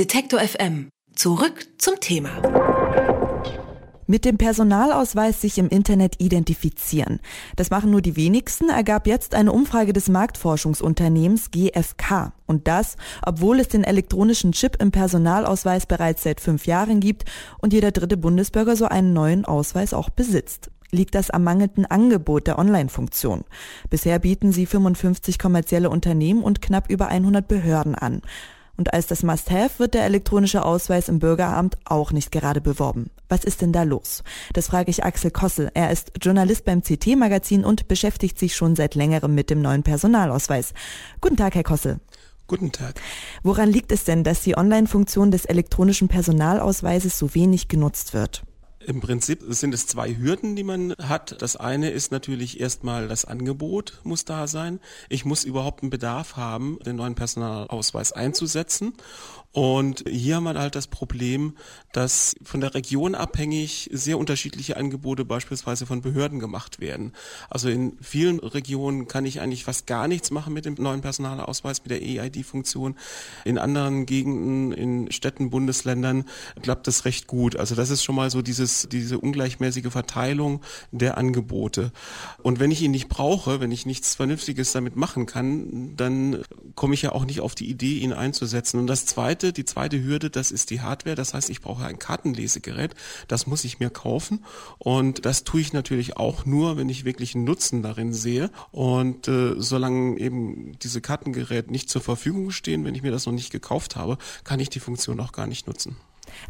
Detektor FM. Zurück zum Thema. Mit dem Personalausweis sich im Internet identifizieren. Das machen nur die wenigsten, ergab jetzt eine Umfrage des Marktforschungsunternehmens GfK. Und das, obwohl es den elektronischen Chip im Personalausweis bereits seit fünf Jahren gibt und jeder dritte Bundesbürger so einen neuen Ausweis auch besitzt liegt das am mangelnden Angebot der Online-Funktion. Bisher bieten sie 55 kommerzielle Unternehmen und knapp über 100 Behörden an. Und als das Must-Have wird der elektronische Ausweis im Bürgeramt auch nicht gerade beworben. Was ist denn da los? Das frage ich Axel Kossel. Er ist Journalist beim CT-Magazin und beschäftigt sich schon seit längerem mit dem neuen Personalausweis. Guten Tag, Herr Kossel. Guten Tag. Woran liegt es denn, dass die Online-Funktion des elektronischen Personalausweises so wenig genutzt wird? Im Prinzip sind es zwei Hürden, die man hat. Das eine ist natürlich erstmal das Angebot muss da sein. Ich muss überhaupt einen Bedarf haben, den neuen Personalausweis einzusetzen. Und hier haben wir halt das Problem, dass von der Region abhängig sehr unterschiedliche Angebote beispielsweise von Behörden gemacht werden. Also in vielen Regionen kann ich eigentlich fast gar nichts machen mit dem neuen Personalausweis, mit der EID-Funktion. In anderen Gegenden, in Städten, Bundesländern klappt das recht gut. Also das ist schon mal so dieses, diese ungleichmäßige Verteilung der Angebote. Und wenn ich ihn nicht brauche, wenn ich nichts Vernünftiges damit machen kann, dann komme ich ja auch nicht auf die Idee, ihn einzusetzen. Und das Zweite, die zweite Hürde, das ist die Hardware. Das heißt, ich brauche ein Kartenlesegerät. Das muss ich mir kaufen. Und das tue ich natürlich auch nur, wenn ich wirklich einen Nutzen darin sehe. Und äh, solange eben diese Kartengeräte nicht zur Verfügung stehen, wenn ich mir das noch nicht gekauft habe, kann ich die Funktion auch gar nicht nutzen.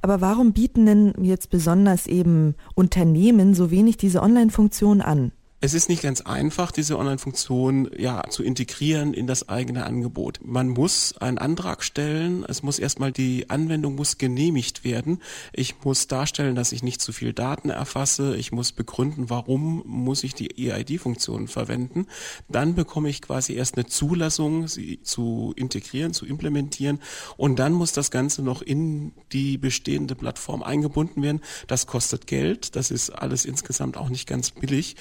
Aber warum bieten denn jetzt besonders eben Unternehmen so wenig diese Online-Funktion an? Es ist nicht ganz einfach, diese Online-Funktion ja zu integrieren in das eigene Angebot. Man muss einen Antrag stellen. Es muss erstmal die Anwendung muss genehmigt werden. Ich muss darstellen, dass ich nicht zu viel Daten erfasse. Ich muss begründen, warum muss ich die EID-Funktion verwenden. Dann bekomme ich quasi erst eine Zulassung, sie zu integrieren, zu implementieren. Und dann muss das Ganze noch in die bestehende Plattform eingebunden werden. Das kostet Geld. Das ist alles insgesamt auch nicht ganz billig.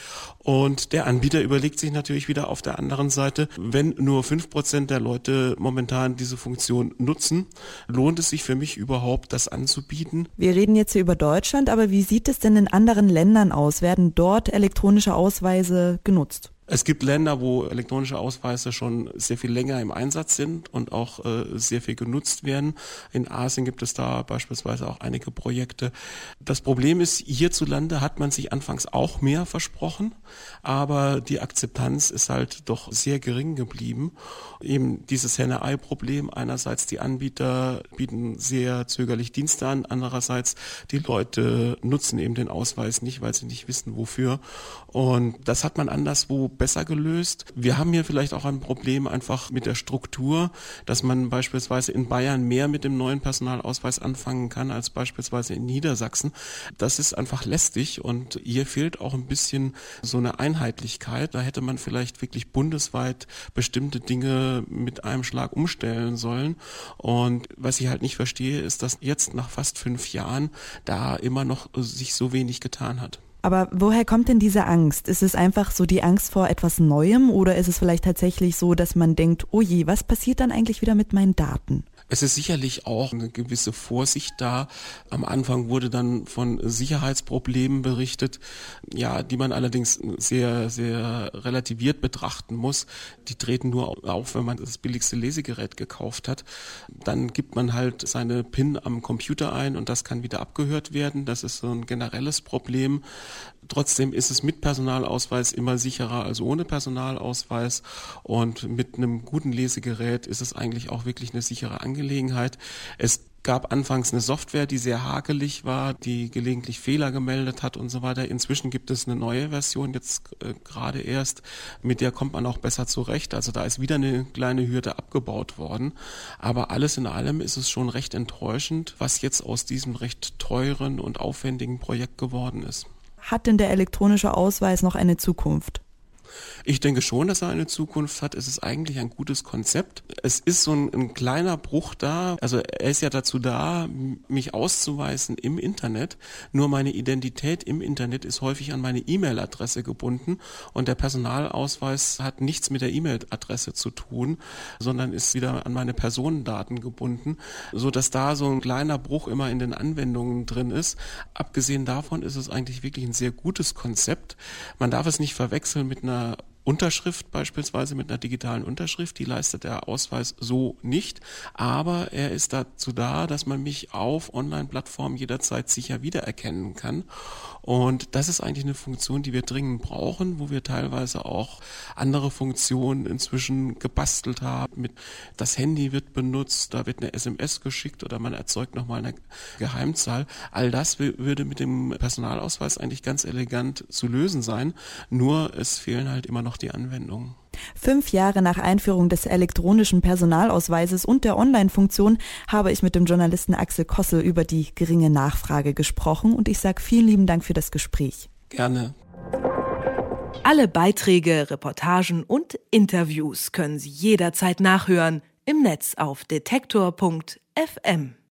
Der Anbieter überlegt sich natürlich wieder auf der anderen Seite, wenn nur fünf Prozent der Leute momentan diese Funktion nutzen, lohnt es sich für mich überhaupt, das anzubieten? Wir reden jetzt hier über Deutschland, aber wie sieht es denn in anderen Ländern aus? Werden dort elektronische Ausweise genutzt? Es gibt Länder, wo elektronische Ausweise schon sehr viel länger im Einsatz sind und auch äh, sehr viel genutzt werden. In Asien gibt es da beispielsweise auch einige Projekte. Das Problem ist, hierzulande hat man sich anfangs auch mehr versprochen, aber die Akzeptanz ist halt doch sehr gering geblieben. Eben dieses Henne-Ei-Problem. Einerseits die Anbieter bieten sehr zögerlich Dienste an, andererseits die Leute nutzen eben den Ausweis nicht, weil sie nicht wissen, wofür. Und das hat man anderswo besser gelöst. Wir haben hier vielleicht auch ein Problem einfach mit der Struktur, dass man beispielsweise in Bayern mehr mit dem neuen Personalausweis anfangen kann als beispielsweise in Niedersachsen. Das ist einfach lästig und hier fehlt auch ein bisschen so eine Einheitlichkeit. Da hätte man vielleicht wirklich bundesweit bestimmte Dinge mit einem Schlag umstellen sollen. Und was ich halt nicht verstehe, ist, dass jetzt nach fast fünf Jahren da immer noch sich so wenig getan hat. Aber woher kommt denn diese Angst? Ist es einfach so die Angst vor etwas Neuem oder ist es vielleicht tatsächlich so, dass man denkt, oh je, was passiert dann eigentlich wieder mit meinen Daten? Es ist sicherlich auch eine gewisse Vorsicht da. Am Anfang wurde dann von Sicherheitsproblemen berichtet, ja, die man allerdings sehr, sehr relativiert betrachten muss. Die treten nur auf, wenn man das billigste Lesegerät gekauft hat. Dann gibt man halt seine PIN am Computer ein und das kann wieder abgehört werden. Das ist so ein generelles Problem. Trotzdem ist es mit Personalausweis immer sicherer als ohne Personalausweis und mit einem guten Lesegerät ist es eigentlich auch wirklich eine sichere Angelegenheit. Es gab anfangs eine Software, die sehr hakelig war, die gelegentlich Fehler gemeldet hat und so weiter. Inzwischen gibt es eine neue Version, jetzt äh, gerade erst, mit der kommt man auch besser zurecht. Also da ist wieder eine kleine Hürde abgebaut worden. Aber alles in allem ist es schon recht enttäuschend, was jetzt aus diesem recht teuren und aufwendigen Projekt geworden ist. Hat denn der elektronische Ausweis noch eine Zukunft? Ich denke schon, dass er eine Zukunft hat. Es ist eigentlich ein gutes Konzept. Es ist so ein, ein kleiner Bruch da. Also er ist ja dazu da, mich auszuweisen im Internet. Nur meine Identität im Internet ist häufig an meine E-Mail-Adresse gebunden und der Personalausweis hat nichts mit der E-Mail-Adresse zu tun, sondern ist wieder an meine Personendaten gebunden, so dass da so ein kleiner Bruch immer in den Anwendungen drin ist. Abgesehen davon ist es eigentlich wirklich ein sehr gutes Konzept. Man darf es nicht verwechseln mit einer uh, Unterschrift beispielsweise mit einer digitalen Unterschrift, die leistet der Ausweis so nicht, aber er ist dazu da, dass man mich auf Online-Plattformen jederzeit sicher wiedererkennen kann. Und das ist eigentlich eine Funktion, die wir dringend brauchen, wo wir teilweise auch andere Funktionen inzwischen gebastelt haben. Mit das Handy wird benutzt, da wird eine SMS geschickt oder man erzeugt nochmal eine Geheimzahl. All das würde mit dem Personalausweis eigentlich ganz elegant zu lösen sein. Nur es fehlen halt immer noch die Anwendungen. Fünf Jahre nach Einführung des elektronischen Personalausweises und der Online-Funktion habe ich mit dem Journalisten Axel Kossel über die geringe Nachfrage gesprochen und ich sage vielen lieben Dank für das Gespräch. Gerne. Alle Beiträge, Reportagen und Interviews können Sie jederzeit nachhören im Netz auf detektor.fm.